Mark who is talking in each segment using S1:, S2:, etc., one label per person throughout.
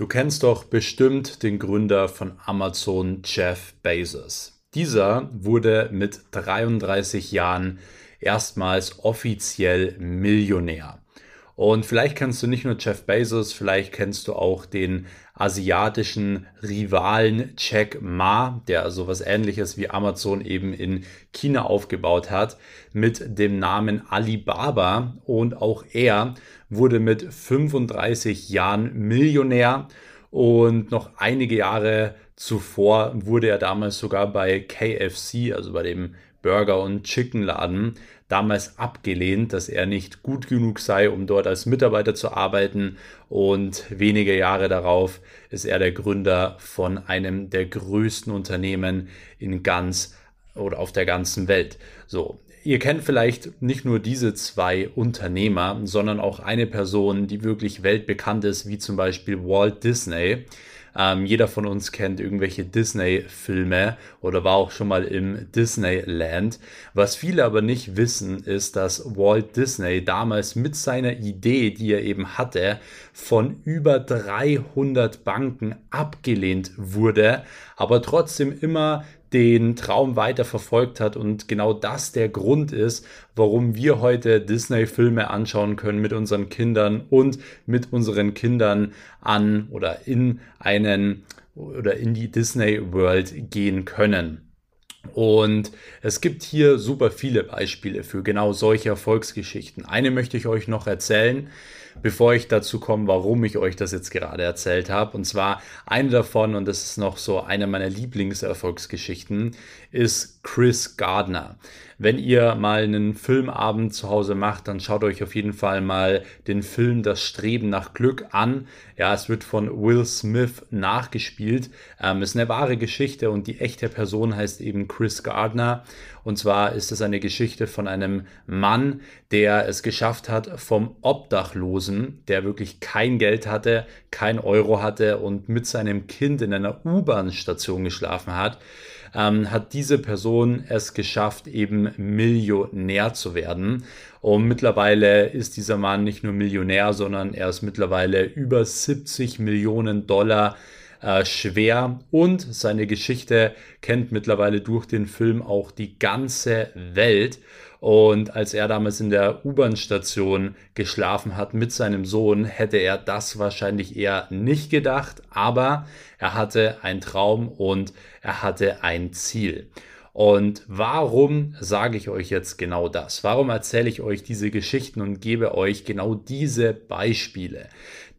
S1: Du kennst doch bestimmt den Gründer von Amazon, Jeff Bezos. Dieser wurde mit 33 Jahren erstmals offiziell Millionär. Und vielleicht kennst du nicht nur Jeff Bezos, vielleicht kennst du auch den asiatischen Rivalen Jack Ma, der sowas ähnliches wie Amazon eben in China aufgebaut hat, mit dem Namen Alibaba. Und auch er wurde mit 35 Jahren Millionär und noch einige Jahre zuvor wurde er damals sogar bei KFC, also bei dem Burger- und Chickenladen, damals abgelehnt, dass er nicht gut genug sei, um dort als Mitarbeiter zu arbeiten. Und wenige Jahre darauf ist er der Gründer von einem der größten Unternehmen in ganz oder auf der ganzen Welt. So, ihr kennt vielleicht nicht nur diese zwei Unternehmer, sondern auch eine Person, die wirklich weltbekannt ist, wie zum Beispiel Walt Disney. Ähm, jeder von uns kennt irgendwelche Disney-Filme oder war auch schon mal im Disneyland. Was viele aber nicht wissen, ist, dass Walt Disney damals mit seiner Idee, die er eben hatte, von über 300 Banken abgelehnt wurde, aber trotzdem immer den Traum weiter verfolgt hat und genau das der Grund ist, warum wir heute Disney-Filme anschauen können mit unseren Kindern und mit unseren Kindern an oder in einen oder in die Disney World gehen können. Und es gibt hier super viele Beispiele für genau solche Erfolgsgeschichten. Eine möchte ich euch noch erzählen bevor ich dazu komme, warum ich euch das jetzt gerade erzählt habe. Und zwar eine davon, und das ist noch so eine meiner Lieblingserfolgsgeschichten, ist Chris Gardner. Wenn ihr mal einen Filmabend zu Hause macht, dann schaut euch auf jeden Fall mal den Film Das Streben nach Glück an. Ja, es wird von Will Smith nachgespielt. Ähm, ist eine wahre Geschichte und die echte Person heißt eben Chris Gardner. Und zwar ist es eine Geschichte von einem Mann, der es geschafft hat, vom Obdachlosen, der wirklich kein Geld hatte, kein Euro hatte und mit seinem Kind in einer U-Bahn-Station geschlafen hat, ähm, hat diese Person es geschafft, eben Millionär zu werden. Und mittlerweile ist dieser Mann nicht nur Millionär, sondern er ist mittlerweile über 70 Millionen Dollar äh, schwer und seine Geschichte kennt mittlerweile durch den Film auch die ganze Welt. Und als er damals in der U-Bahn-Station geschlafen hat mit seinem Sohn, hätte er das wahrscheinlich eher nicht gedacht, aber er hatte einen Traum und er hatte ein Ziel. Und warum sage ich euch jetzt genau das? Warum erzähle ich euch diese Geschichten und gebe euch genau diese Beispiele?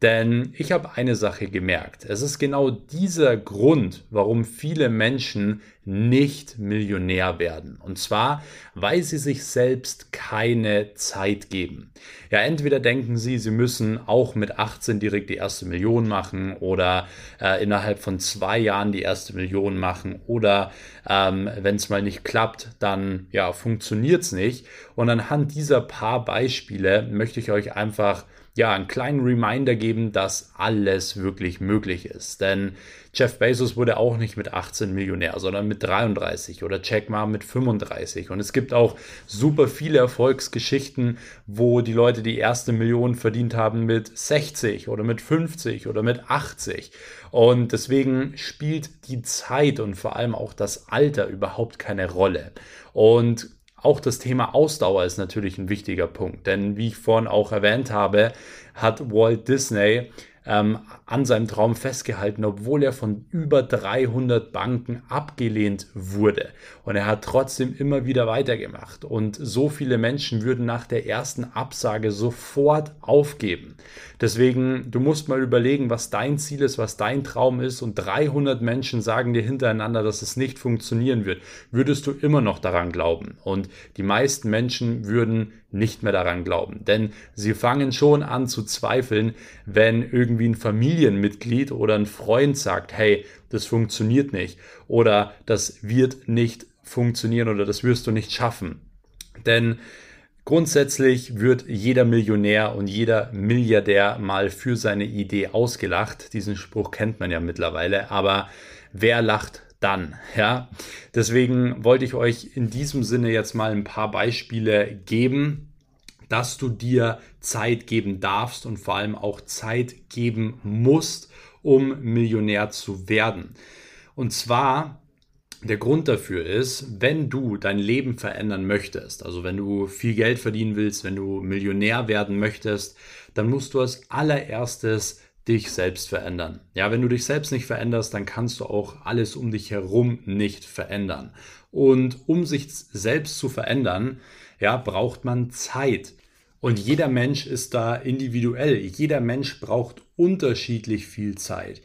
S1: Denn ich habe eine Sache gemerkt. Es ist genau dieser Grund, warum viele Menschen nicht Millionär werden. Und zwar, weil sie sich selbst keine Zeit geben. Ja, entweder denken sie, sie müssen auch mit 18 direkt die erste Million machen oder äh, innerhalb von zwei Jahren die erste Million machen oder ähm, wenn es mal nicht klappt, dann ja, funktioniert es nicht. Und anhand dieser paar Beispiele möchte ich euch einfach ja, einen kleinen Reminder geben, dass alles wirklich möglich ist. Denn Jeff Bezos wurde auch nicht mit 18 Millionär, sondern mit 33 oder Jack Ma mit 35. Und es gibt auch super viele Erfolgsgeschichten, wo die Leute die erste Million verdient haben mit 60 oder mit 50 oder mit 80. Und deswegen spielt die Zeit und vor allem auch das Alter überhaupt keine Rolle. Und auch das Thema Ausdauer ist natürlich ein wichtiger Punkt, denn wie ich vorhin auch erwähnt habe, hat Walt Disney ähm, an seinem Traum festgehalten, obwohl er von über 300 Banken abgelehnt wurde. Und er hat trotzdem immer wieder weitergemacht. Und so viele Menschen würden nach der ersten Absage sofort aufgeben. Deswegen, du musst mal überlegen, was dein Ziel ist, was dein Traum ist. Und 300 Menschen sagen dir hintereinander, dass es nicht funktionieren wird. Würdest du immer noch daran glauben? Und die meisten Menschen würden nicht mehr daran glauben. Denn sie fangen schon an zu zweifeln, wenn irgendwie ein Familienmitglied oder ein Freund sagt, hey, das funktioniert nicht oder das wird nicht funktionieren oder das wirst du nicht schaffen. Denn Grundsätzlich wird jeder Millionär und jeder Milliardär mal für seine Idee ausgelacht. Diesen Spruch kennt man ja mittlerweile. Aber wer lacht dann? Ja, deswegen wollte ich euch in diesem Sinne jetzt mal ein paar Beispiele geben, dass du dir Zeit geben darfst und vor allem auch Zeit geben musst, um Millionär zu werden. Und zwar der Grund dafür ist, wenn du dein Leben verändern möchtest, also wenn du viel Geld verdienen willst, wenn du Millionär werden möchtest, dann musst du als allererstes dich selbst verändern. Ja, wenn du dich selbst nicht veränderst, dann kannst du auch alles um dich herum nicht verändern. Und um sich selbst zu verändern, ja, braucht man Zeit. Und jeder Mensch ist da individuell. Jeder Mensch braucht unterschiedlich viel Zeit.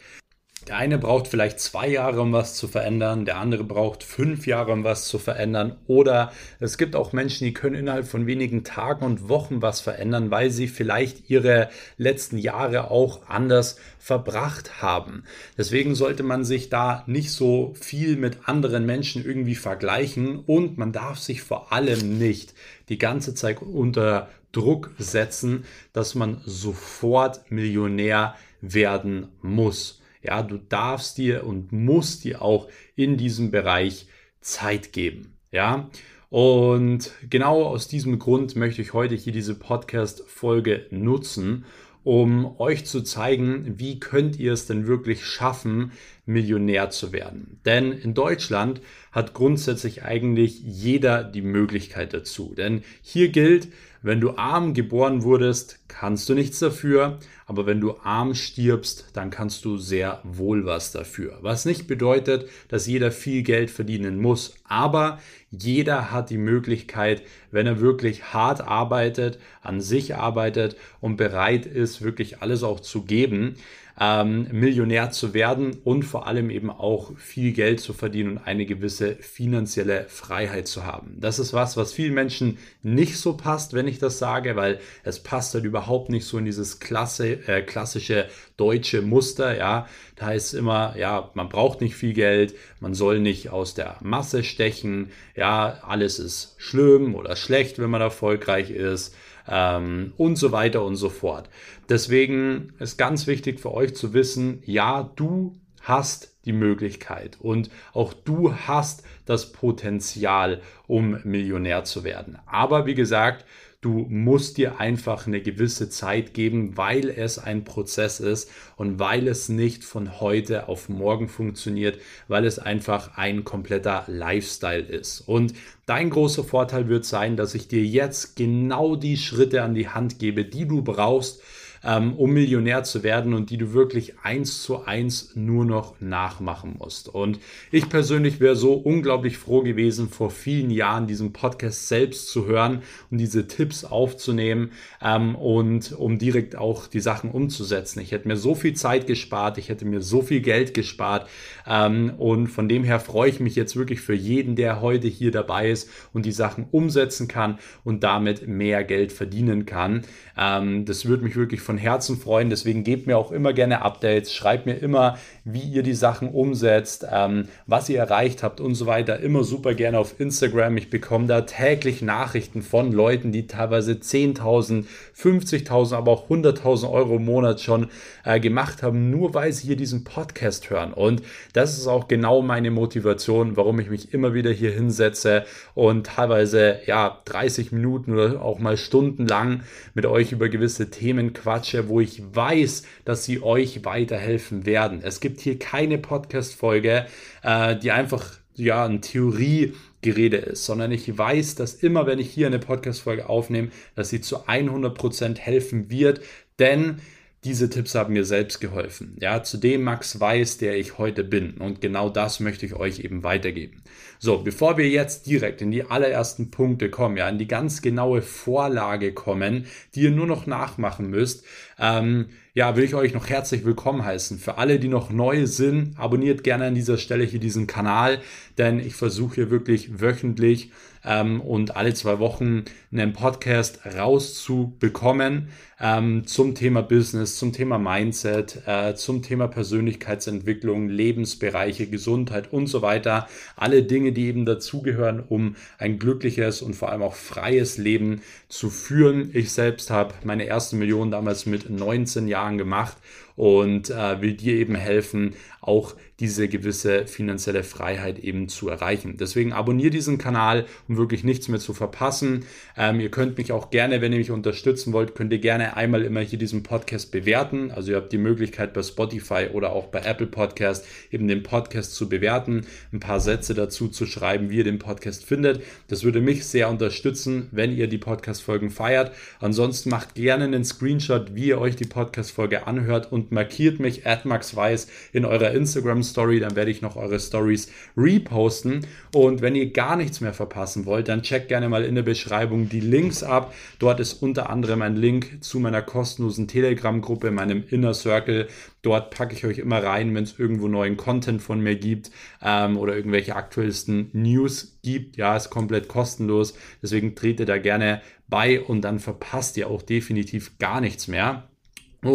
S1: Der eine braucht vielleicht zwei Jahre, um was zu verändern, der andere braucht fünf Jahre, um was zu verändern. Oder es gibt auch Menschen, die können innerhalb von wenigen Tagen und Wochen was verändern, weil sie vielleicht ihre letzten Jahre auch anders verbracht haben. Deswegen sollte man sich da nicht so viel mit anderen Menschen irgendwie vergleichen und man darf sich vor allem nicht die ganze Zeit unter Druck setzen, dass man sofort Millionär werden muss. Ja, du darfst dir und musst dir auch in diesem Bereich Zeit geben. Ja, und genau aus diesem Grund möchte ich heute hier diese Podcast-Folge nutzen, um euch zu zeigen, wie könnt ihr es denn wirklich schaffen, Millionär zu werden. Denn in Deutschland hat grundsätzlich eigentlich jeder die Möglichkeit dazu. Denn hier gilt, wenn du arm geboren wurdest, kannst du nichts dafür, aber wenn du arm stirbst, dann kannst du sehr wohl was dafür. Was nicht bedeutet, dass jeder viel Geld verdienen muss, aber jeder hat die Möglichkeit, wenn er wirklich hart arbeitet, an sich arbeitet und bereit ist, wirklich alles auch zu geben, ähm, Millionär zu werden und vor allem eben auch viel Geld zu verdienen und eine gewisse finanzielle Freiheit zu haben. Das ist was, was vielen Menschen nicht so passt, wenn ich das sage, weil es passt halt überhaupt nicht so in dieses klasse, äh, klassische deutsche Muster. Ja, da heißt es immer, ja, man braucht nicht viel Geld, man soll nicht aus der Masse stechen. Ja, alles ist schlimm oder schlecht, wenn man erfolgreich ist ähm, und so weiter und so fort. Deswegen ist ganz wichtig für euch zu wissen, ja, du hast die Möglichkeit und auch du hast das Potenzial, um Millionär zu werden. Aber wie gesagt, Du musst dir einfach eine gewisse Zeit geben, weil es ein Prozess ist und weil es nicht von heute auf morgen funktioniert, weil es einfach ein kompletter Lifestyle ist. Und dein großer Vorteil wird sein, dass ich dir jetzt genau die Schritte an die Hand gebe, die du brauchst, ähm, um Millionär zu werden und die du wirklich eins zu eins nur noch nachmachen musst. Und ich persönlich wäre so unglaublich froh gewesen, vor vielen Jahren diesen Podcast selbst zu hören und diese Tipps aufzunehmen ähm, und um direkt auch die Sachen umzusetzen. Ich hätte mir so viel Zeit gespart, ich hätte mir so viel Geld gespart ähm, und von dem her freue ich mich jetzt wirklich für jeden, der heute hier dabei ist und die Sachen umsetzen kann und damit mehr Geld verdienen kann. Ähm, das würde mich wirklich von Herzen freuen. Deswegen gebt mir auch immer gerne Updates, schreibt mir immer, wie ihr die Sachen umsetzt, ähm, was ihr erreicht habt und so weiter. Immer super gerne auf Instagram. Ich bekomme da täglich Nachrichten von Leuten, die teilweise 10.000, 50.000, aber auch 100.000 Euro im Monat schon äh, gemacht haben, nur weil sie hier diesen Podcast hören. Und das ist auch genau meine Motivation, warum ich mich immer wieder hier hinsetze und teilweise ja 30 Minuten oder auch mal stundenlang mit euch über gewisse Themen quatsche, wo ich weiß, dass sie euch weiterhelfen werden. Es gibt hier keine Podcast-Folge, äh, die einfach ja ein Theoriegerede ist, sondern ich weiß, dass immer, wenn ich hier eine Podcast-Folge aufnehme, dass sie zu 100% helfen wird, denn diese Tipps haben mir selbst geholfen. Ja, zu dem Max Weiß, der ich heute bin. Und genau das möchte ich euch eben weitergeben. So, bevor wir jetzt direkt in die allerersten Punkte kommen, ja, in die ganz genaue Vorlage kommen, die ihr nur noch nachmachen müsst, ähm, ja, will ich euch noch herzlich willkommen heißen. Für alle, die noch neu sind, abonniert gerne an dieser Stelle hier diesen Kanal, denn ich versuche hier wirklich wöchentlich ähm, und alle zwei Wochen einen Podcast rauszubekommen ähm, zum Thema Business, zum Thema Mindset, äh, zum Thema Persönlichkeitsentwicklung, Lebensbereiche, Gesundheit und so weiter. Alle Dinge, die eben dazugehören, um ein glückliches und vor allem auch freies Leben zu führen. Ich selbst habe meine erste Million damals mit 19 Jahren gemacht und äh, will dir eben helfen, auch diese gewisse finanzielle Freiheit eben zu erreichen. Deswegen abonniere diesen Kanal, um wirklich nichts mehr zu verpassen. Ähm, ihr könnt mich auch gerne, wenn ihr mich unterstützen wollt, könnt ihr gerne einmal immer hier diesen Podcast bewerten. Also ihr habt die Möglichkeit bei Spotify oder auch bei Apple Podcast eben den Podcast zu bewerten, ein paar Sätze dazu zu schreiben, wie ihr den Podcast findet. Das würde mich sehr unterstützen, wenn ihr die Podcast-Folgen feiert. Ansonsten macht gerne einen Screenshot, wie ihr euch die Podcast-Folge anhört und markiert mich at maxweiss in eurer Instagram Story, dann werde ich noch eure Stories reposten. Und wenn ihr gar nichts mehr verpassen wollt, dann checkt gerne mal in der Beschreibung die Links ab. Dort ist unter anderem ein Link zu meiner kostenlosen Telegram-Gruppe, meinem Inner Circle. Dort packe ich euch immer rein, wenn es irgendwo neuen Content von mir gibt ähm, oder irgendwelche aktuellsten News gibt. Ja, ist komplett kostenlos. Deswegen tretet da gerne bei und dann verpasst ihr auch definitiv gar nichts mehr.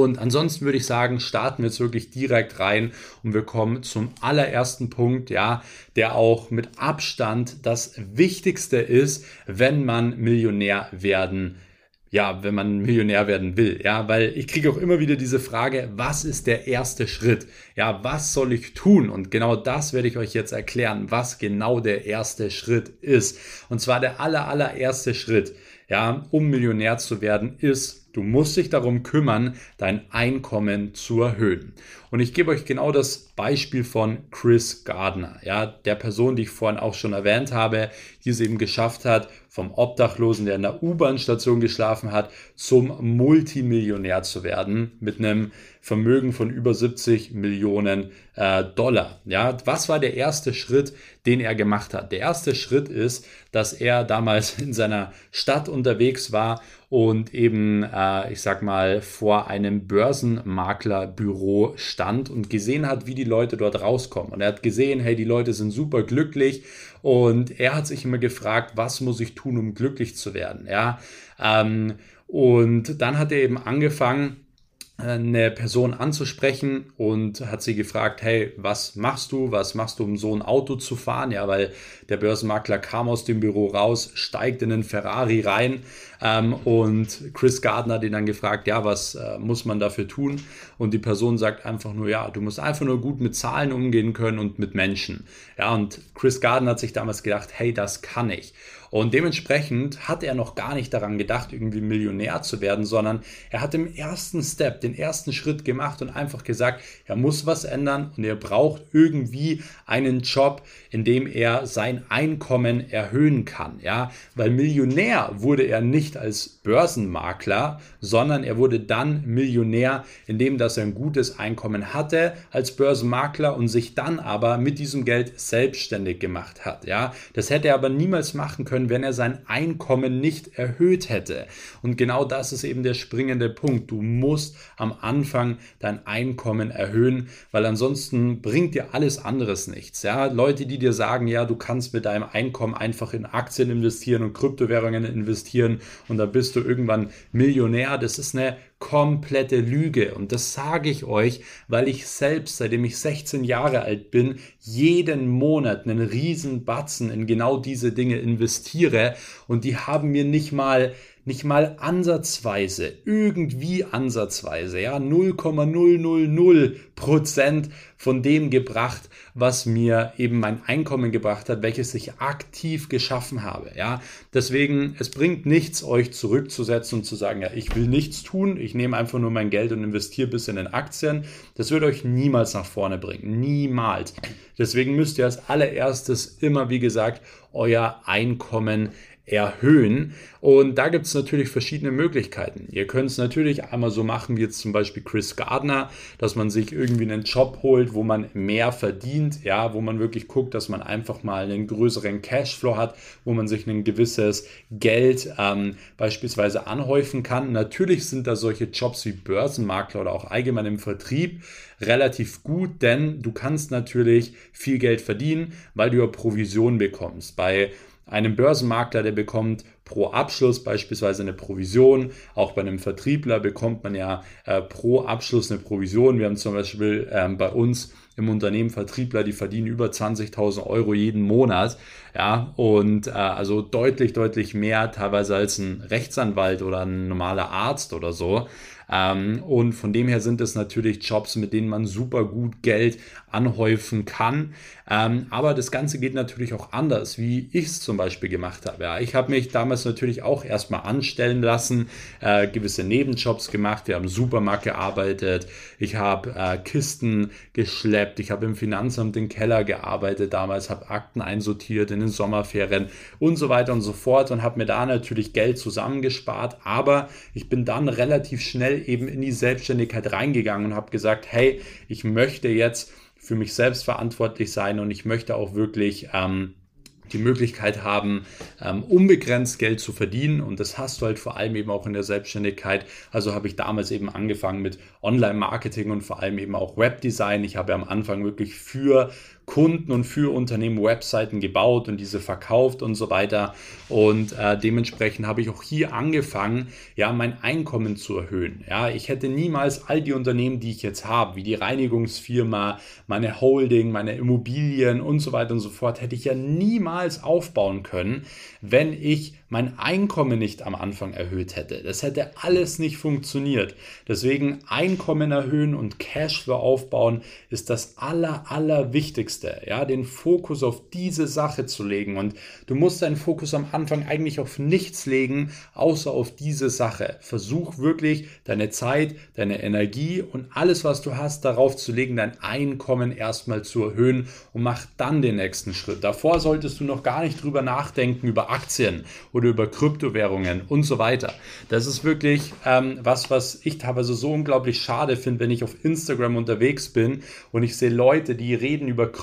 S1: Und ansonsten würde ich sagen, starten wir jetzt wirklich direkt rein und wir kommen zum allerersten Punkt, ja, der auch mit Abstand das Wichtigste ist, wenn man Millionär werden ja, wenn man Millionär werden will, ja, weil ich kriege auch immer wieder diese Frage, was ist der erste Schritt? Ja, was soll ich tun? Und genau das werde ich euch jetzt erklären, was genau der erste Schritt ist. Und zwar der aller, allererste Schritt, ja, um Millionär zu werden, ist Du musst dich darum kümmern, dein Einkommen zu erhöhen. Und ich gebe euch genau das Beispiel von Chris Gardner, ja, der Person, die ich vorhin auch schon erwähnt habe, die es eben geschafft hat, vom Obdachlosen, der in der U-Bahn-Station geschlafen hat, zum Multimillionär zu werden mit einem Vermögen von über 70 Millionen äh, Dollar. Ja, was war der erste Schritt, den er gemacht hat? Der erste Schritt ist, dass er damals in seiner Stadt unterwegs war und eben, äh, ich sag mal, vor einem Börsenmaklerbüro stand und gesehen hat, wie die Leute dort rauskommen. Und er hat gesehen, hey, die Leute sind super glücklich und er hat sich immer gefragt, was muss ich tun, um glücklich zu werden? Ja, ähm, und dann hat er eben angefangen, eine Person anzusprechen und hat sie gefragt, hey, was machst du? Was machst du, um so ein Auto zu fahren? Ja, weil der Börsenmakler kam aus dem Büro raus, steigt in einen Ferrari rein ähm, und Chris Gardner hat ihn dann gefragt, ja, was äh, muss man dafür tun? Und die Person sagt einfach nur, ja, du musst einfach nur gut mit Zahlen umgehen können und mit Menschen. Ja, und Chris Gardner hat sich damals gedacht, hey, das kann ich. Und dementsprechend hat er noch gar nicht daran gedacht, irgendwie Millionär zu werden, sondern er hat im ersten Step, den ersten Schritt gemacht und einfach gesagt, er muss was ändern und er braucht irgendwie einen Job, in dem er sein Einkommen erhöhen kann. Ja, weil Millionär wurde er nicht als Börsenmakler, sondern er wurde dann Millionär, indem dass er ein gutes Einkommen hatte als Börsenmakler und sich dann aber mit diesem Geld selbstständig gemacht hat. Ja, das hätte er aber niemals machen können, wenn er sein Einkommen nicht erhöht hätte. Und genau das ist eben der springende Punkt. Du musst am Anfang dein Einkommen erhöhen, weil ansonsten bringt dir alles anderes nichts. Ja, Leute, die dir sagen, ja, du kannst mit deinem Einkommen einfach in Aktien investieren und Kryptowährungen investieren und da bist du irgendwann Millionär, das ist eine komplette Lüge. Und das sage ich euch, weil ich selbst, seitdem ich 16 Jahre alt bin, jeden Monat einen riesen Batzen in genau diese Dinge investiere und die haben mir nicht mal nicht mal ansatzweise, irgendwie ansatzweise, ja, 0,000 Prozent von dem gebracht, was mir eben mein Einkommen gebracht hat, welches ich aktiv geschaffen habe, ja. Deswegen, es bringt nichts, euch zurückzusetzen und zu sagen, ja, ich will nichts tun, ich nehme einfach nur mein Geld und investiere bis in den Aktien. Das wird euch niemals nach vorne bringen, niemals. Deswegen müsst ihr als allererstes immer, wie gesagt, euer Einkommen erhöhen. Und da gibt es natürlich verschiedene Möglichkeiten. Ihr könnt es natürlich einmal so machen wie jetzt zum Beispiel Chris Gardner, dass man sich irgendwie einen Job holt, wo man mehr verdient, ja, wo man wirklich guckt, dass man einfach mal einen größeren Cashflow hat, wo man sich ein gewisses Geld ähm, beispielsweise anhäufen kann. Natürlich sind da solche Jobs wie Börsenmakler oder auch allgemein im Vertrieb relativ gut, denn du kannst natürlich viel Geld verdienen, weil du ja Provision bekommst. Bei einem Börsenmakler, der bekommt pro Abschluss beispielsweise eine Provision. Auch bei einem Vertriebler bekommt man ja äh, pro Abschluss eine Provision. Wir haben zum Beispiel ähm, bei uns im Unternehmen Vertriebler, die verdienen über 20.000 Euro jeden Monat. Ja, und äh, also deutlich, deutlich mehr teilweise als ein Rechtsanwalt oder ein normaler Arzt oder so. Ähm, und von dem her sind es natürlich Jobs, mit denen man super gut Geld anhäufen kann. Ähm, aber das Ganze geht natürlich auch anders, wie ich es zum Beispiel gemacht habe. Ja, ich habe mich damals natürlich auch erstmal anstellen lassen, äh, gewisse Nebenjobs gemacht. Wir haben im Supermarkt gearbeitet. Ich habe äh, Kisten geschleppt. Ich habe im Finanzamt den Keller gearbeitet damals, habe Akten einsortiert in den Sommerferien und so weiter und so fort und habe mir da natürlich Geld zusammengespart. Aber ich bin dann relativ schnell eben in die Selbstständigkeit reingegangen und habe gesagt, hey, ich möchte jetzt für mich selbst verantwortlich sein und ich möchte auch wirklich ähm, die Möglichkeit haben, ähm, unbegrenzt Geld zu verdienen. Und das hast du halt vor allem eben auch in der Selbstständigkeit. Also habe ich damals eben angefangen mit Online-Marketing und vor allem eben auch Webdesign. Ich habe am Anfang wirklich für Kunden und für Unternehmen Webseiten gebaut und diese verkauft und so weiter. Und äh, dementsprechend habe ich auch hier angefangen, ja, mein Einkommen zu erhöhen. Ja, ich hätte niemals all die Unternehmen, die ich jetzt habe, wie die Reinigungsfirma, meine Holding, meine Immobilien und so weiter und so fort, hätte ich ja niemals aufbauen können, wenn ich mein Einkommen nicht am Anfang erhöht hätte. Das hätte alles nicht funktioniert. Deswegen Einkommen erhöhen und Cashflow aufbauen ist das aller, aller Wichtigste. Ja, den Fokus auf diese Sache zu legen. Und du musst deinen Fokus am Anfang eigentlich auf nichts legen, außer auf diese Sache. Versuch wirklich deine Zeit, deine Energie und alles, was du hast, darauf zu legen, dein Einkommen erstmal zu erhöhen und mach dann den nächsten Schritt. Davor solltest du noch gar nicht drüber nachdenken über Aktien oder oder über Kryptowährungen und so weiter. Das ist wirklich ähm, was, was ich teilweise so unglaublich schade finde, wenn ich auf Instagram unterwegs bin und ich sehe Leute, die reden über Kryptowährungen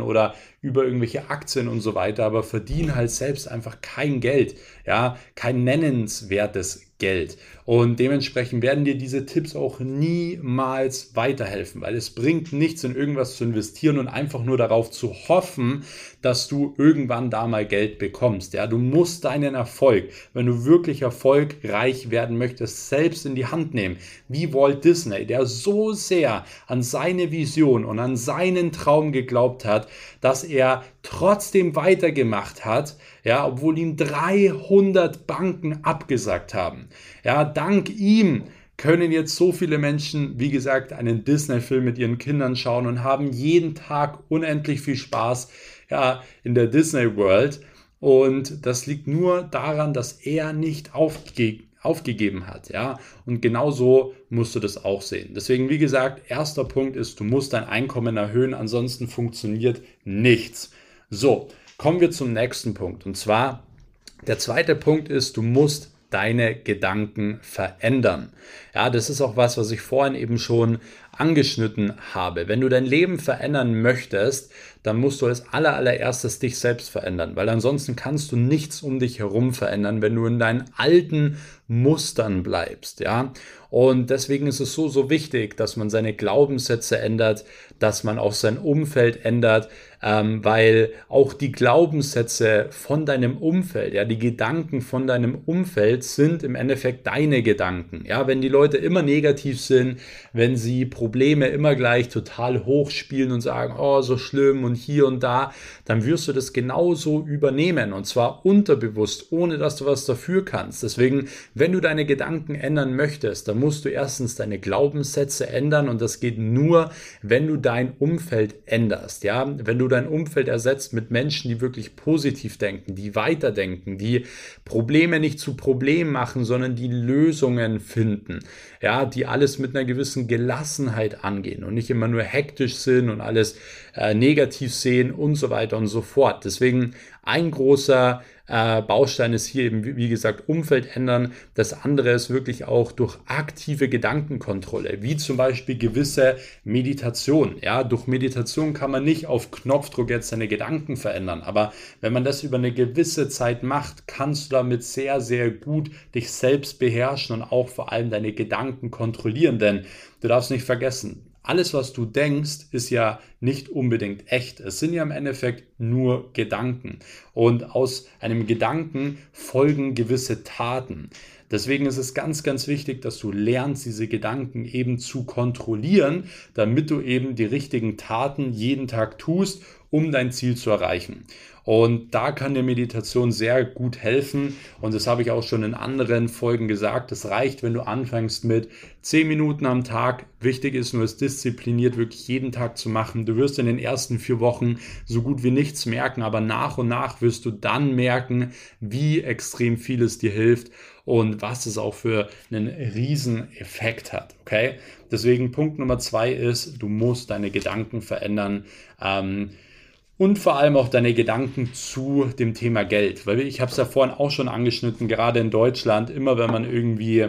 S1: oder über irgendwelche Aktien und so weiter, aber verdienen halt selbst einfach kein Geld, ja, kein nennenswertes Geld. Und dementsprechend werden dir diese Tipps auch niemals weiterhelfen, weil es bringt nichts, in irgendwas zu investieren und einfach nur darauf zu hoffen, dass du irgendwann da mal Geld bekommst. Ja, du musst deinen Erfolg, wenn du wirklich erfolgreich werden möchtest, selbst in die Hand nehmen. Wie Walt Disney, der so sehr an seine Vision und an seinen Traum geglaubt hat, dass er trotzdem weitergemacht hat, ja, obwohl ihm 300 Banken abgesagt haben. Ja, dank ihm können jetzt so viele Menschen, wie gesagt, einen Disney-Film mit ihren Kindern schauen und haben jeden Tag unendlich viel Spaß ja, in der Disney World. Und das liegt nur daran, dass er nicht aufge aufgegeben hat. Ja? Und genauso musst du das auch sehen. Deswegen, wie gesagt, erster Punkt ist, du musst dein Einkommen erhöhen, ansonsten funktioniert nichts. So, kommen wir zum nächsten Punkt. Und zwar, der zweite Punkt ist, du musst deine Gedanken verändern. Ja, das ist auch was, was ich vorhin eben schon angeschnitten habe. Wenn du dein Leben verändern möchtest, dann musst du als allererstes dich selbst verändern, weil ansonsten kannst du nichts um dich herum verändern, wenn du in deinen alten Mustern bleibst, ja. Und deswegen ist es so, so wichtig, dass man seine Glaubenssätze ändert, dass man auch sein Umfeld ändert, ähm, weil auch die Glaubenssätze von deinem Umfeld, ja, die Gedanken von deinem Umfeld sind im Endeffekt deine Gedanken. Ja, wenn die Leute immer negativ sind, wenn sie Probleme immer gleich total hoch spielen und sagen, oh, so schlimm und hier und da, dann wirst du das genauso übernehmen und zwar unterbewusst, ohne dass du was dafür kannst. Deswegen, wenn du deine Gedanken ändern möchtest, dann musst du erstens deine Glaubenssätze ändern und das geht nur, wenn du dein Umfeld änderst. Ja, wenn du dein Umfeld ersetzt mit Menschen, die wirklich positiv denken, die weiterdenken, die Probleme nicht zu Problemen machen, sondern die Lösungen finden. Ja, die alles mit einer gewissen Gelassenheit angehen und nicht immer nur hektisch sind und alles äh, negativ sehen und so weiter und so fort. Deswegen ein großer äh, Baustein ist hier eben, wie gesagt, Umfeld ändern. Das andere ist wirklich auch durch aktive Gedankenkontrolle, wie zum Beispiel gewisse Meditation. Ja, durch Meditation kann man nicht auf Knopfdruck jetzt seine Gedanken verändern, aber wenn man das über eine gewisse Zeit macht, kannst du damit sehr, sehr gut dich selbst beherrschen und auch vor allem deine Gedanken kontrollieren, denn du darfst nicht vergessen, alles, was du denkst, ist ja nicht unbedingt echt. Es sind ja im Endeffekt nur Gedanken. Und aus einem Gedanken folgen gewisse Taten. Deswegen ist es ganz, ganz wichtig, dass du lernst, diese Gedanken eben zu kontrollieren, damit du eben die richtigen Taten jeden Tag tust um dein Ziel zu erreichen. Und da kann dir Meditation sehr gut helfen. Und das habe ich auch schon in anderen Folgen gesagt. Es reicht, wenn du anfängst mit 10 Minuten am Tag. Wichtig ist nur, es diszipliniert wirklich jeden Tag zu machen. Du wirst in den ersten vier Wochen so gut wie nichts merken, aber nach und nach wirst du dann merken, wie extrem viel es dir hilft und was es auch für einen riesen Effekt hat. Okay? Deswegen Punkt Nummer zwei ist, du musst deine Gedanken verändern. Ähm, und vor allem auch deine Gedanken zu dem Thema Geld. Weil ich habe es ja vorhin auch schon angeschnitten, gerade in Deutschland, immer wenn man irgendwie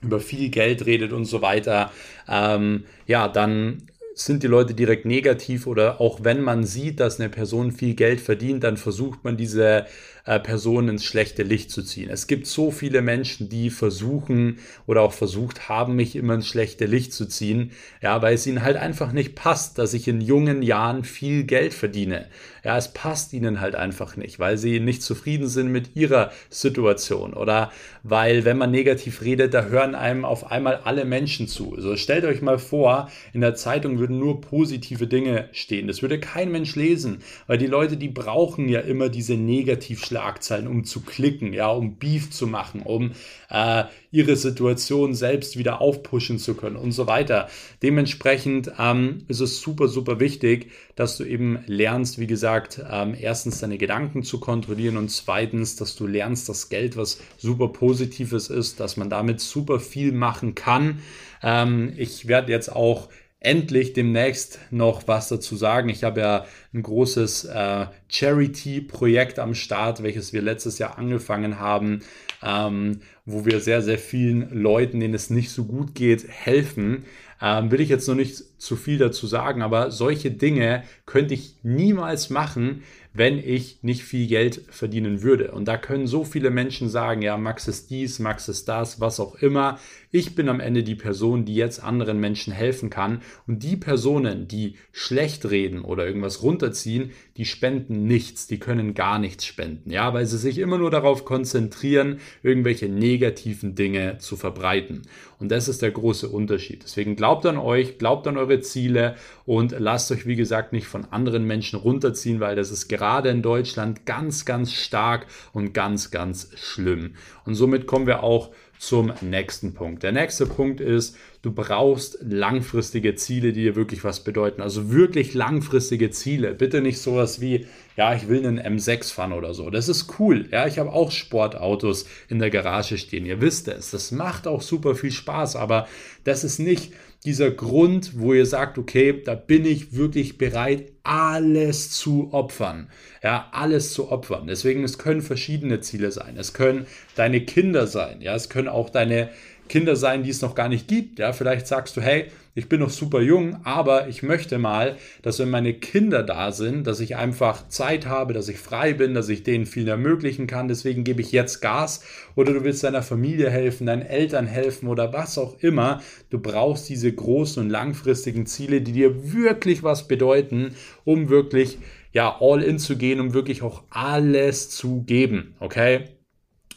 S1: über viel Geld redet und so weiter, ähm, ja, dann sind die Leute direkt negativ oder auch wenn man sieht, dass eine Person viel Geld verdient, dann versucht man diese äh, Person ins schlechte Licht zu ziehen. Es gibt so viele Menschen, die versuchen oder auch versucht haben, mich immer ins schlechte Licht zu ziehen, ja, weil es ihnen halt einfach nicht passt, dass ich in jungen Jahren viel Geld verdiene. Ja, es passt ihnen halt einfach nicht, weil sie nicht zufrieden sind mit ihrer Situation oder weil, wenn man negativ redet, da hören einem auf einmal alle Menschen zu. Also stellt euch mal vor, in der Zeitung würden nur positive Dinge stehen. Das würde kein Mensch lesen, weil die Leute, die brauchen ja immer diese Negativschlagzeilen, um zu klicken, ja, um Beef zu machen, um äh, ihre Situation selbst wieder aufpushen zu können und so weiter. Dementsprechend ähm, ist es super, super wichtig, dass du eben lernst, wie gesagt, ähm, erstens deine Gedanken zu kontrollieren und zweitens, dass du lernst, dass Geld was super Positives ist, dass man damit super viel machen kann. Ähm, ich werde jetzt auch endlich demnächst noch was dazu sagen. Ich habe ja ein großes äh, Charity-Projekt am Start, welches wir letztes Jahr angefangen haben, ähm, wo wir sehr, sehr vielen Leuten, denen es nicht so gut geht, helfen. Ähm, will ich jetzt noch nicht zu viel dazu sagen, aber solche Dinge könnte ich niemals machen, wenn ich nicht viel Geld verdienen würde. Und da können so viele Menschen sagen, ja, Max ist dies, Max ist das, was auch immer. Ich bin am Ende die Person, die jetzt anderen Menschen helfen kann. Und die Personen, die schlecht reden oder irgendwas runterziehen, die spenden nichts, die können gar nichts spenden. Ja, weil sie sich immer nur darauf konzentrieren, irgendwelche negativen Dinge zu verbreiten. Und das ist der große Unterschied. Deswegen glaubt an euch, glaubt an eure Ziele und lasst euch, wie gesagt, nicht von anderen Menschen runterziehen, weil das ist gerade in Deutschland ganz, ganz stark und ganz, ganz schlimm. Und somit kommen wir auch zum nächsten Punkt. Der nächste Punkt ist, du brauchst langfristige Ziele, die dir wirklich was bedeuten. Also wirklich langfristige Ziele. Bitte nicht sowas wie, ja, ich will einen M6 fahren oder so. Das ist cool. Ja, ich habe auch Sportautos in der Garage stehen. Ihr wisst es. Das macht auch super viel Spaß, aber das ist nicht dieser Grund, wo ihr sagt, okay, da bin ich wirklich bereit, alles zu opfern. Ja, alles zu opfern. Deswegen, es können verschiedene Ziele sein. Es können deine Kinder sein. Ja, es können auch deine Kinder sein, die es noch gar nicht gibt. Ja, vielleicht sagst du, hey, ich bin noch super jung, aber ich möchte mal, dass wenn meine Kinder da sind, dass ich einfach Zeit habe, dass ich frei bin, dass ich denen viel ermöglichen kann. Deswegen gebe ich jetzt Gas. Oder du willst deiner Familie helfen, deinen Eltern helfen oder was auch immer. Du brauchst diese großen und langfristigen Ziele, die dir wirklich was bedeuten, um wirklich ja all in zu gehen, um wirklich auch alles zu geben. Okay?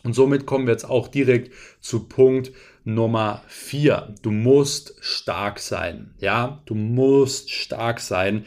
S1: Und somit kommen wir jetzt auch direkt zu Punkt Nummer vier, du musst stark sein. Ja, du musst stark sein.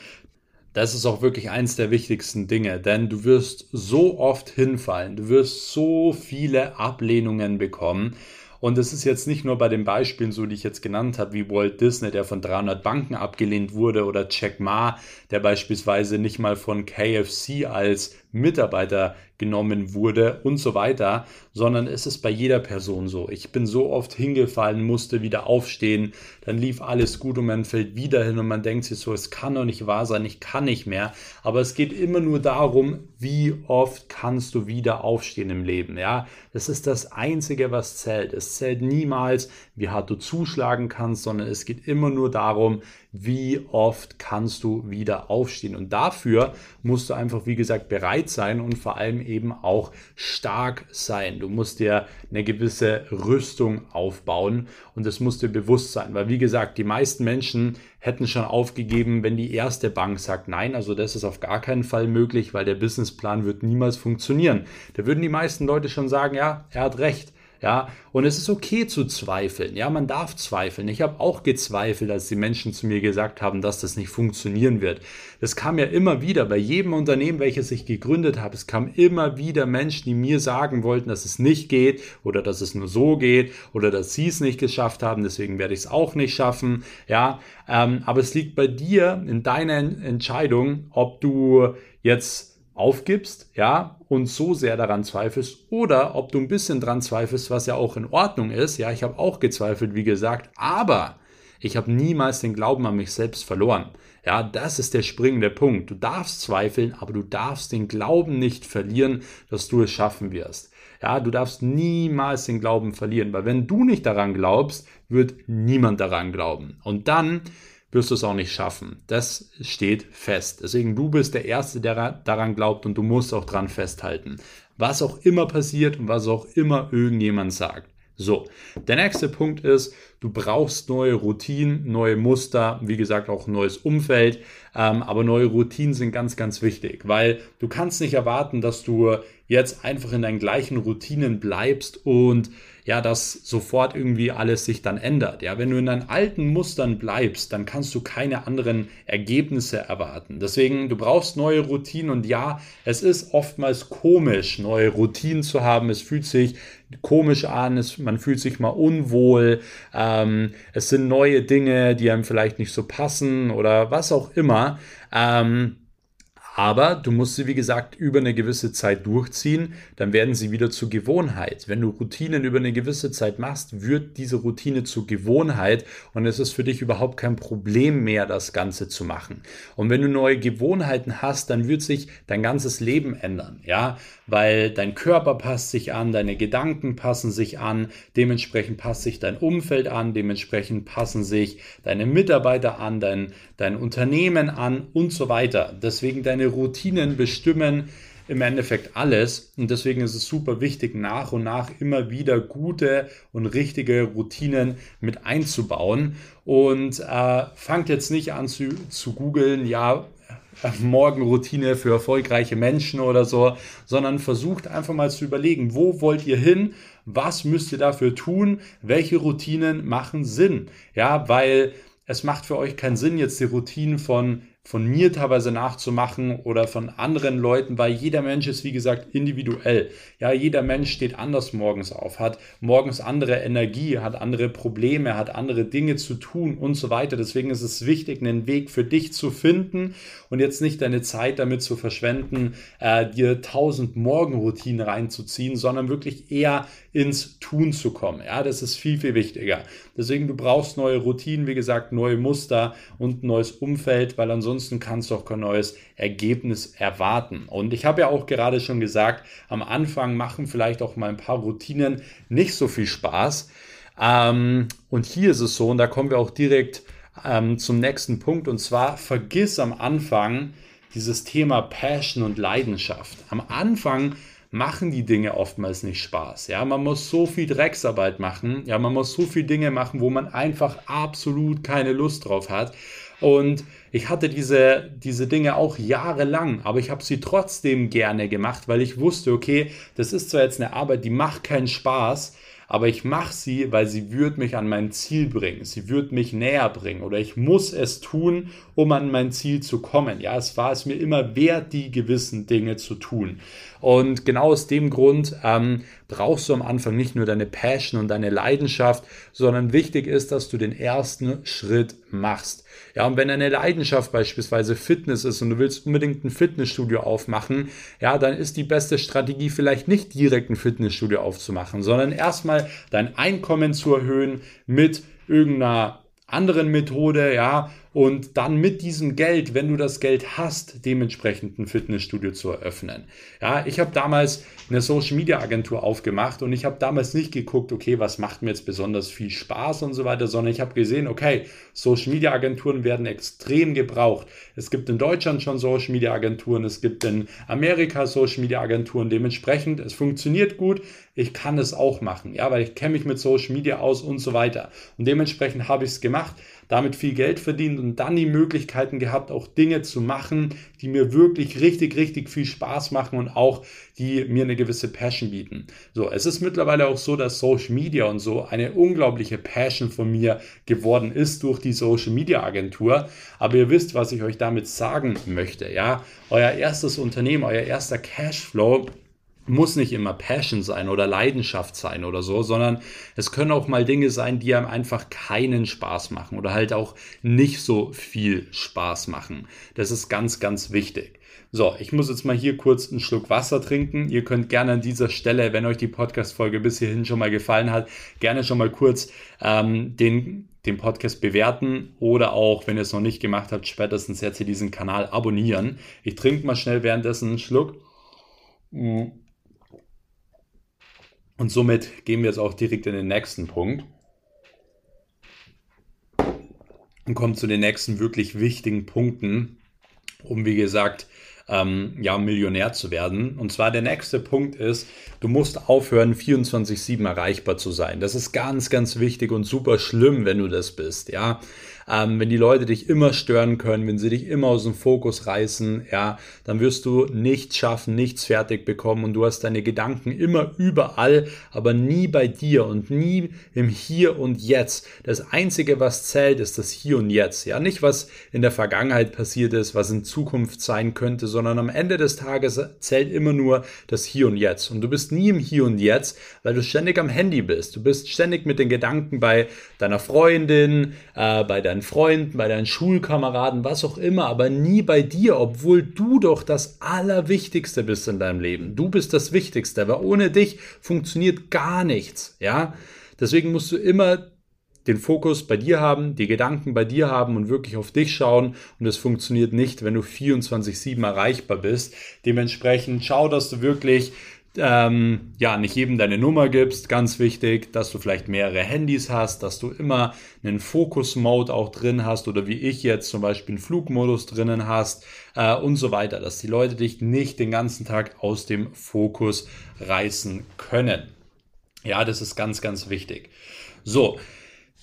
S1: Das ist auch wirklich eins der wichtigsten Dinge, denn du wirst so oft hinfallen, du wirst so viele Ablehnungen bekommen. Und es ist jetzt nicht nur bei den Beispielen so, die ich jetzt genannt habe, wie Walt Disney, der von 300 Banken abgelehnt wurde, oder Jack Ma, der beispielsweise nicht mal von KFC als Mitarbeiter genommen wurde und so weiter, sondern es ist bei jeder Person so. Ich bin so oft hingefallen, musste wieder aufstehen, dann lief alles gut und man fällt wieder hin und man denkt sich so, es kann doch nicht wahr sein, ich kann nicht mehr. Aber es geht immer nur darum, wie oft kannst du wieder aufstehen im Leben, ja? Das ist das Einzige, was zählt. Es zählt niemals, wie hart du zuschlagen kannst, sondern es geht immer nur darum, wie oft kannst du wieder aufstehen. Und dafür musst du einfach, wie gesagt, bereit sein und vor allem eben auch stark sein. Du musst dir eine gewisse Rüstung aufbauen und das muss dir bewusst sein, weil wie gesagt, die meisten Menschen hätten schon aufgegeben, wenn die erste Bank sagt nein, also das ist auf gar keinen Fall möglich, weil der Businessplan wird niemals funktionieren. Da würden die meisten Leute schon sagen, ja, er hat recht. Ja, und es ist okay zu zweifeln. Ja, man darf zweifeln. Ich habe auch gezweifelt, als die Menschen zu mir gesagt haben, dass das nicht funktionieren wird. Das kam ja immer wieder bei jedem Unternehmen, welches ich gegründet habe. Es kam immer wieder Menschen, die mir sagen wollten, dass es nicht geht oder dass es nur so geht oder dass sie es nicht geschafft haben. Deswegen werde ich es auch nicht schaffen. Ja, ähm, aber es liegt bei dir in deiner Entscheidung, ob du jetzt aufgibst, ja, und so sehr daran zweifelst oder ob du ein bisschen dran zweifelst, was ja auch in Ordnung ist. Ja, ich habe auch gezweifelt, wie gesagt, aber ich habe niemals den Glauben an mich selbst verloren. Ja, das ist der springende Punkt. Du darfst zweifeln, aber du darfst den Glauben nicht verlieren, dass du es schaffen wirst. Ja, du darfst niemals den Glauben verlieren, weil wenn du nicht daran glaubst, wird niemand daran glauben. Und dann wirst du es auch nicht schaffen. Das steht fest. Deswegen, du bist der Erste, der daran glaubt und du musst auch dran festhalten. Was auch immer passiert und was auch immer irgendjemand sagt. So, der nächste Punkt ist, du brauchst neue Routinen, neue Muster, wie gesagt auch ein neues Umfeld, ähm, aber neue Routinen sind ganz, ganz wichtig, weil du kannst nicht erwarten, dass du jetzt einfach in deinen gleichen Routinen bleibst und ja, dass sofort irgendwie alles sich dann ändert. Ja, wenn du in deinen alten Mustern bleibst, dann kannst du keine anderen Ergebnisse erwarten. Deswegen, du brauchst neue Routinen und ja, es ist oftmals komisch, neue Routinen zu haben. Es fühlt sich komisch an, es, man fühlt sich mal unwohl, ähm, es sind neue Dinge, die einem vielleicht nicht so passen oder was auch immer. Ähm, aber du musst sie, wie gesagt, über eine gewisse Zeit durchziehen, dann werden sie wieder zur Gewohnheit. Wenn du Routinen über eine gewisse Zeit machst, wird diese Routine zur Gewohnheit und es ist für dich überhaupt kein Problem mehr, das Ganze zu machen. Und wenn du neue Gewohnheiten hast, dann wird sich dein ganzes Leben ändern, ja, weil dein Körper passt sich an, deine Gedanken passen sich an, dementsprechend passt sich dein Umfeld an, dementsprechend passen sich deine Mitarbeiter an, dein, dein Unternehmen an und so weiter. Deswegen deine Routinen bestimmen im Endeffekt alles. Und deswegen ist es super wichtig, nach und nach immer wieder gute und richtige Routinen mit einzubauen. Und äh, fangt jetzt nicht an zu, zu googeln, ja, Morgenroutine für erfolgreiche Menschen oder so, sondern versucht einfach mal zu überlegen, wo wollt ihr hin? Was müsst ihr dafür tun? Welche Routinen machen Sinn? Ja, weil es macht für euch keinen Sinn, jetzt die Routinen von von mir teilweise nachzumachen oder von anderen Leuten, weil jeder Mensch ist, wie gesagt, individuell. Ja, jeder Mensch steht anders morgens auf, hat morgens andere Energie, hat andere Probleme, hat andere Dinge zu tun und so weiter. Deswegen ist es wichtig, einen Weg für dich zu finden und jetzt nicht deine Zeit damit zu verschwenden, äh, dir tausend Morgenroutinen reinzuziehen, sondern wirklich eher ins Tun zu kommen. Ja, das ist viel, viel wichtiger. Deswegen, du brauchst neue Routinen, wie gesagt, neue Muster und ein neues Umfeld, weil ansonsten kannst du auch kein neues Ergebnis erwarten. Und ich habe ja auch gerade schon gesagt, am Anfang machen vielleicht auch mal ein paar Routinen nicht so viel Spaß. Ähm, und hier ist es so, und da kommen wir auch direkt ähm, zum nächsten Punkt, und zwar vergiss am Anfang dieses Thema Passion und Leidenschaft. Am Anfang machen die Dinge oftmals nicht Spaß. Ja, man muss so viel Drecksarbeit machen. Ja, man muss so viel Dinge machen, wo man einfach absolut keine Lust drauf hat. Und ich hatte diese, diese Dinge auch jahrelang, aber ich habe sie trotzdem gerne gemacht, weil ich wusste, okay, das ist zwar jetzt eine Arbeit, die macht keinen Spaß, aber ich mache sie, weil sie wird mich an mein Ziel bringen, sie wird mich näher bringen oder ich muss es tun, um an mein Ziel zu kommen. Ja, es war es mir immer wert, die gewissen Dinge zu tun. Und genau aus dem Grund ähm, brauchst du am Anfang nicht nur deine Passion und deine Leidenschaft, sondern wichtig ist, dass du den ersten Schritt machst. Ja, und wenn deine Leidenschaft beispielsweise Fitness ist und du willst unbedingt ein Fitnessstudio aufmachen, ja, dann ist die beste Strategie vielleicht nicht direkt ein Fitnessstudio aufzumachen, sondern erstmal dein Einkommen zu erhöhen mit irgendeiner anderen Methode, ja, und dann mit diesem Geld, wenn du das Geld hast, dementsprechend ein Fitnessstudio zu eröffnen. Ja, ich habe damals eine Social Media Agentur aufgemacht und ich habe damals nicht geguckt, okay, was macht mir jetzt besonders viel Spaß und so weiter, sondern ich habe gesehen, okay, Social Media Agenturen werden extrem gebraucht. Es gibt in Deutschland schon Social Media Agenturen, es gibt in Amerika Social Media Agenturen, dementsprechend, es funktioniert gut, ich kann es auch machen, ja, weil ich kenne mich mit Social Media aus und so weiter. Und dementsprechend habe ich es gemacht damit viel Geld verdient und dann die Möglichkeiten gehabt, auch Dinge zu machen, die mir wirklich richtig, richtig viel Spaß machen und auch die mir eine gewisse Passion bieten. So, es ist mittlerweile auch so, dass Social Media und so eine unglaubliche Passion von mir geworden ist durch die Social Media Agentur. Aber ihr wisst, was ich euch damit sagen möchte, ja? Euer erstes Unternehmen, euer erster Cashflow muss nicht immer Passion sein oder Leidenschaft sein oder so, sondern es können auch mal Dinge sein, die einem einfach keinen Spaß machen oder halt auch nicht so viel Spaß machen. Das ist ganz, ganz wichtig. So, ich muss jetzt mal hier kurz einen Schluck Wasser trinken. Ihr könnt gerne an dieser Stelle, wenn euch die Podcast-Folge bis hierhin schon mal gefallen hat, gerne schon mal kurz ähm, den, den Podcast bewerten oder auch, wenn ihr es noch nicht gemacht habt, spätestens jetzt hier diesen Kanal abonnieren. Ich trinke mal schnell währenddessen einen Schluck. Und somit gehen wir jetzt auch direkt in den nächsten Punkt und kommen zu den nächsten wirklich wichtigen Punkten, um wie gesagt ähm, ja, Millionär zu werden. Und zwar der nächste Punkt ist, du musst aufhören, 24-7 erreichbar zu sein. Das ist ganz, ganz wichtig und super schlimm, wenn du das bist, ja ähm, wenn die Leute dich immer stören können, wenn sie dich immer aus dem Fokus reißen, ja, dann wirst du nichts schaffen, nichts fertig bekommen und du hast deine Gedanken immer überall, aber nie bei dir und nie im Hier und Jetzt. Das Einzige, was zählt, ist das Hier und Jetzt. Ja, nicht was in der Vergangenheit passiert ist, was in Zukunft sein könnte, sondern am Ende des Tages zählt immer nur das Hier und Jetzt. Und du bist nie im Hier und Jetzt, weil du ständig am Handy bist. Du bist ständig mit den Gedanken bei deiner Freundin, äh, bei deinen deinen Freunden, bei deinen Schulkameraden, was auch immer, aber nie bei dir, obwohl du doch das Allerwichtigste bist in deinem Leben. Du bist das Wichtigste, aber ohne dich funktioniert gar nichts, ja? Deswegen musst du immer den Fokus bei dir haben, die Gedanken bei dir haben und wirklich auf dich schauen. Und es funktioniert nicht, wenn du 24-7 erreichbar bist. Dementsprechend schau, dass du wirklich ähm, ja, nicht jedem deine Nummer gibst, ganz wichtig, dass du vielleicht mehrere Handys hast, dass du immer einen Fokus-Mode auch drin hast oder wie ich jetzt zum Beispiel einen Flugmodus drinnen hast äh, und so weiter, dass die Leute dich nicht den ganzen Tag aus dem Fokus reißen können. Ja, das ist ganz, ganz wichtig. So,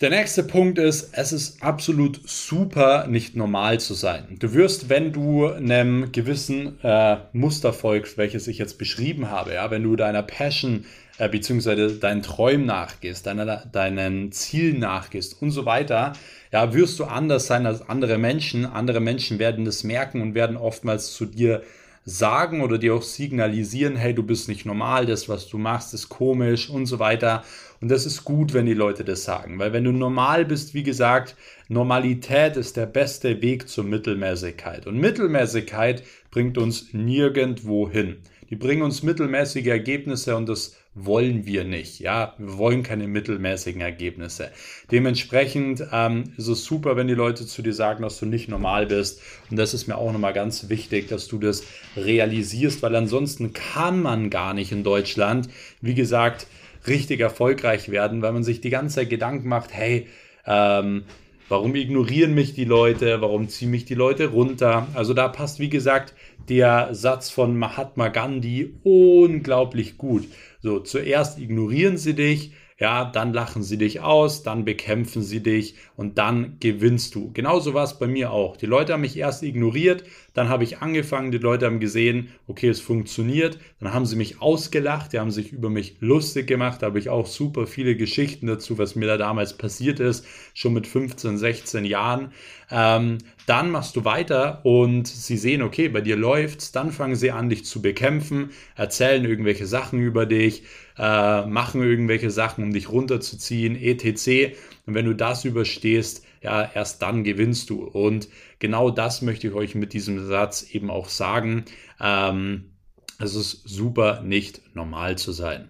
S1: der nächste Punkt ist, es ist absolut super, nicht normal zu sein. Du wirst, wenn du einem gewissen äh, Muster folgst, welches ich jetzt beschrieben habe, ja, wenn du deiner Passion äh, bzw. deinen Träumen nachgehst, deiner, deinen Zielen nachgehst und so weiter, ja, wirst du anders sein als andere Menschen. Andere Menschen werden das merken und werden oftmals zu dir sagen oder dir auch signalisieren, hey, du bist nicht normal, das, was du machst, ist komisch und so weiter. Und das ist gut, wenn die Leute das sagen, weil wenn du normal bist, wie gesagt, Normalität ist der beste Weg zur Mittelmäßigkeit. Und Mittelmäßigkeit bringt uns nirgendwo hin. Die bringen uns mittelmäßige Ergebnisse und das wollen wir nicht. Ja, wir wollen keine mittelmäßigen Ergebnisse. Dementsprechend ähm, ist es super, wenn die Leute zu dir sagen, dass du nicht normal bist. Und das ist mir auch nochmal ganz wichtig, dass du das realisierst, weil ansonsten kann man gar nicht in Deutschland, wie gesagt, richtig erfolgreich werden, weil man sich die ganze Zeit Gedanken macht, hey, ähm, warum ignorieren mich die Leute, warum ziehen mich die Leute runter. Also da passt, wie gesagt, der Satz von Mahatma Gandhi unglaublich gut. So, zuerst ignorieren sie dich, ja, dann lachen sie dich aus, dann bekämpfen sie dich und dann gewinnst du. Genauso war es bei mir auch. Die Leute haben mich erst ignoriert, dann habe ich angefangen, die Leute haben gesehen, okay, es funktioniert, dann haben sie mich ausgelacht, die haben sich über mich lustig gemacht, da habe ich auch super viele Geschichten dazu, was mir da damals passiert ist, schon mit 15, 16 Jahren. Ähm, dann machst du weiter und sie sehen, okay, bei dir läuft's, dann fangen sie an, dich zu bekämpfen, erzählen irgendwelche Sachen über dich, äh, machen irgendwelche Sachen, um dich runterzuziehen, etc. Und wenn du das überstehst, ja, erst dann gewinnst du. Und genau das möchte ich euch mit diesem Satz eben auch sagen. Ähm, es ist super, nicht normal zu sein.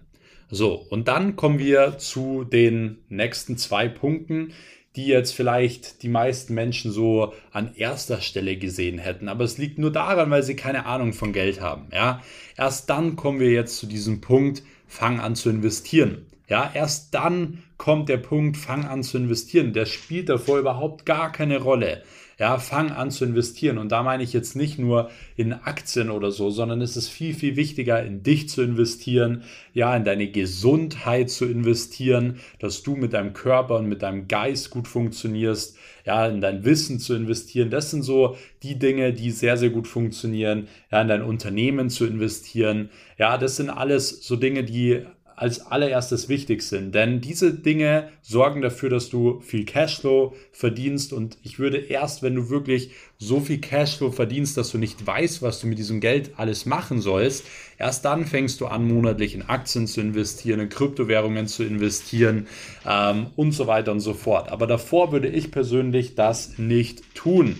S1: So, und dann kommen wir zu den nächsten zwei Punkten, die jetzt vielleicht die meisten Menschen so an erster Stelle gesehen hätten. Aber es liegt nur daran, weil sie keine Ahnung von Geld haben. Ja? Erst dann kommen wir jetzt zu diesem Punkt, fang an zu investieren. Ja, erst dann kommt der Punkt, fang an zu investieren. Der spielt davor überhaupt gar keine Rolle. Ja, fang an zu investieren. Und da meine ich jetzt nicht nur in Aktien oder so, sondern es ist viel, viel wichtiger, in dich zu investieren, ja, in deine Gesundheit zu investieren, dass du mit deinem Körper und mit deinem Geist gut funktionierst, ja, in dein Wissen zu investieren. Das sind so die Dinge, die sehr, sehr gut funktionieren, ja, in dein Unternehmen zu investieren. Ja, das sind alles so Dinge, die als allererstes wichtig sind. Denn diese Dinge sorgen dafür, dass du viel Cashflow verdienst. Und ich würde erst, wenn du wirklich so viel Cashflow verdienst, dass du nicht weißt, was du mit diesem Geld alles machen sollst, erst dann fängst du an, monatlich in Aktien zu investieren, in Kryptowährungen zu investieren ähm, und so weiter und so fort. Aber davor würde ich persönlich das nicht tun.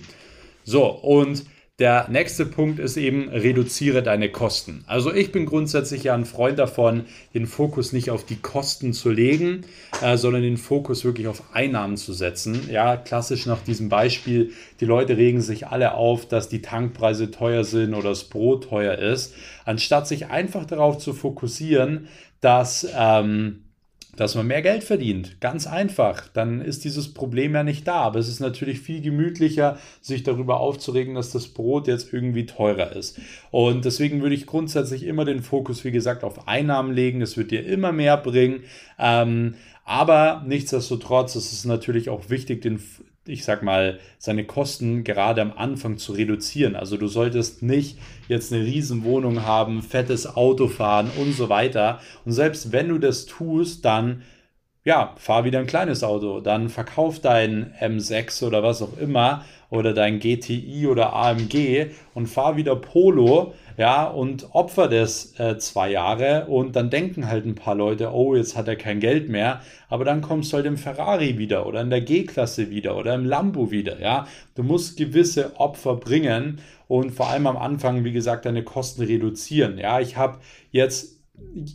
S1: So, und der nächste Punkt ist eben, reduziere deine Kosten. Also ich bin grundsätzlich ja ein Freund davon, den Fokus nicht auf die Kosten zu legen, äh, sondern den Fokus wirklich auf Einnahmen zu setzen. Ja, klassisch nach diesem Beispiel, die Leute regen sich alle auf, dass die Tankpreise teuer sind oder das Brot teuer ist, anstatt sich einfach darauf zu fokussieren, dass... Ähm, dass man mehr Geld verdient. Ganz einfach. Dann ist dieses Problem ja nicht da. Aber es ist natürlich viel gemütlicher, sich darüber aufzuregen, dass das Brot jetzt irgendwie teurer ist. Und deswegen würde ich grundsätzlich immer den Fokus, wie gesagt, auf Einnahmen legen. Es wird dir immer mehr bringen. Ähm, aber nichtsdestotrotz ist es natürlich auch wichtig, den, ich sag mal, seine Kosten gerade am Anfang zu reduzieren. Also du solltest nicht jetzt eine Riesenwohnung haben, fettes Auto fahren und so weiter. Und selbst wenn du das tust, dann ja, fahr wieder ein kleines Auto, dann verkauf dein M6 oder was auch immer oder dein GTI oder AMG und fahr wieder Polo, ja, und opfer das äh, zwei Jahre und dann denken halt ein paar Leute, oh, jetzt hat er kein Geld mehr, aber dann kommst du halt im Ferrari wieder oder in der G-Klasse wieder oder im Lambo wieder, ja. Du musst gewisse Opfer bringen und vor allem am Anfang, wie gesagt, deine Kosten reduzieren, ja. Ich habe jetzt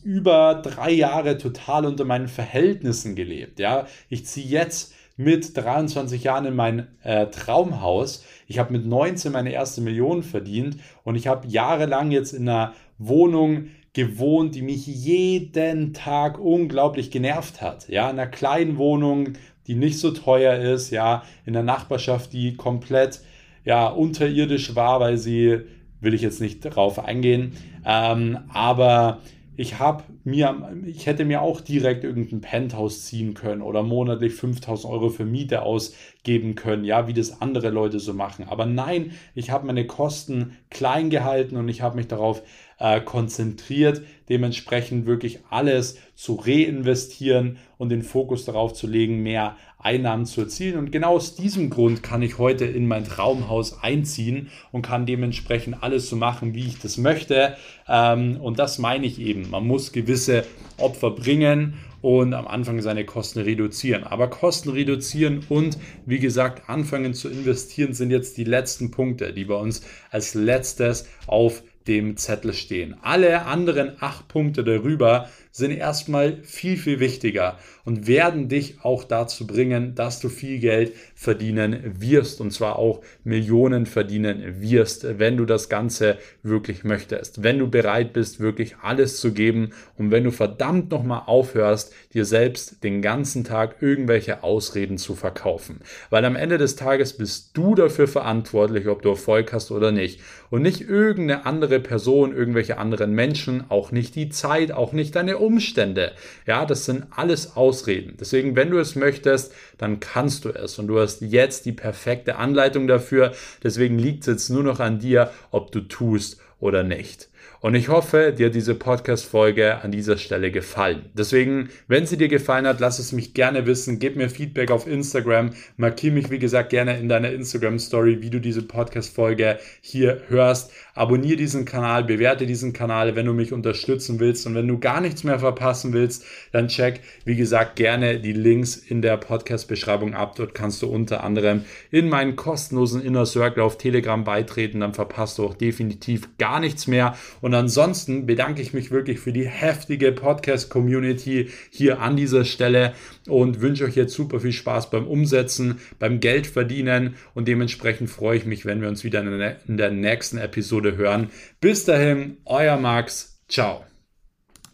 S1: über drei Jahre total unter meinen Verhältnissen gelebt. Ja, ich ziehe jetzt mit 23 Jahren in mein äh, Traumhaus. Ich habe mit 19 meine erste Million verdient und ich habe jahrelang jetzt in einer Wohnung gewohnt, die mich jeden Tag unglaublich genervt hat. Ja, in einer kleinen Wohnung, die nicht so teuer ist, ja, in der Nachbarschaft, die komplett ja unterirdisch war, weil sie will ich jetzt nicht drauf eingehen, ähm, aber ich habe mir, ich hätte mir auch direkt irgendein Penthouse ziehen können oder monatlich 5000 Euro für Miete ausgeben können, ja, wie das andere Leute so machen. Aber nein, ich habe meine Kosten klein gehalten und ich habe mich darauf äh, konzentriert, dementsprechend wirklich alles zu reinvestieren und den Fokus darauf zu legen, mehr Einnahmen zu erzielen. Und genau aus diesem Grund kann ich heute in mein Traumhaus einziehen und kann dementsprechend alles so machen, wie ich das möchte. Ähm, und das meine ich eben. Man muss gewisse Opfer bringen und am Anfang seine Kosten reduzieren. Aber Kosten reduzieren und wie gesagt anfangen zu investieren sind jetzt die letzten Punkte, die bei uns als letztes auf dem Zettel stehen. Alle anderen acht Punkte darüber sind erstmal viel, viel wichtiger und werden dich auch dazu bringen, dass du viel Geld verdienen wirst. Und zwar auch Millionen verdienen wirst, wenn du das Ganze wirklich möchtest, wenn du bereit bist, wirklich alles zu geben und wenn du verdammt nochmal aufhörst, dir selbst den ganzen Tag irgendwelche Ausreden zu verkaufen. Weil am Ende des Tages bist du dafür verantwortlich, ob du Erfolg hast oder nicht. Und nicht irgendeine andere Person, irgendwelche anderen Menschen, auch nicht die Zeit, auch nicht deine Umstände. Ja, das sind alles Ausreden. Deswegen, wenn du es möchtest, dann kannst du es und du hast jetzt die perfekte Anleitung dafür. Deswegen liegt es jetzt nur noch an dir, ob du tust oder nicht. Und ich hoffe, dir hat diese Podcast-Folge an dieser Stelle gefallen. Deswegen, wenn sie dir gefallen hat, lass es mich gerne wissen. Gib mir Feedback auf Instagram. Markier mich, wie gesagt, gerne in deiner Instagram-Story, wie du diese Podcast-Folge hier hörst. Abonniere diesen Kanal, bewerte diesen Kanal, wenn du mich unterstützen willst. Und wenn du gar nichts mehr verpassen willst, dann check, wie gesagt, gerne die Links in der Podcast-Beschreibung ab. Dort kannst du unter anderem in meinen kostenlosen Inner Circle auf Telegram beitreten. Dann verpasst du auch definitiv gar nichts mehr. Und und ansonsten bedanke ich mich wirklich für die heftige Podcast-Community hier an dieser Stelle und wünsche euch jetzt super viel Spaß beim Umsetzen, beim Geldverdienen und dementsprechend freue ich mich, wenn wir uns wieder in der nächsten Episode hören. Bis dahin, euer Max. Ciao.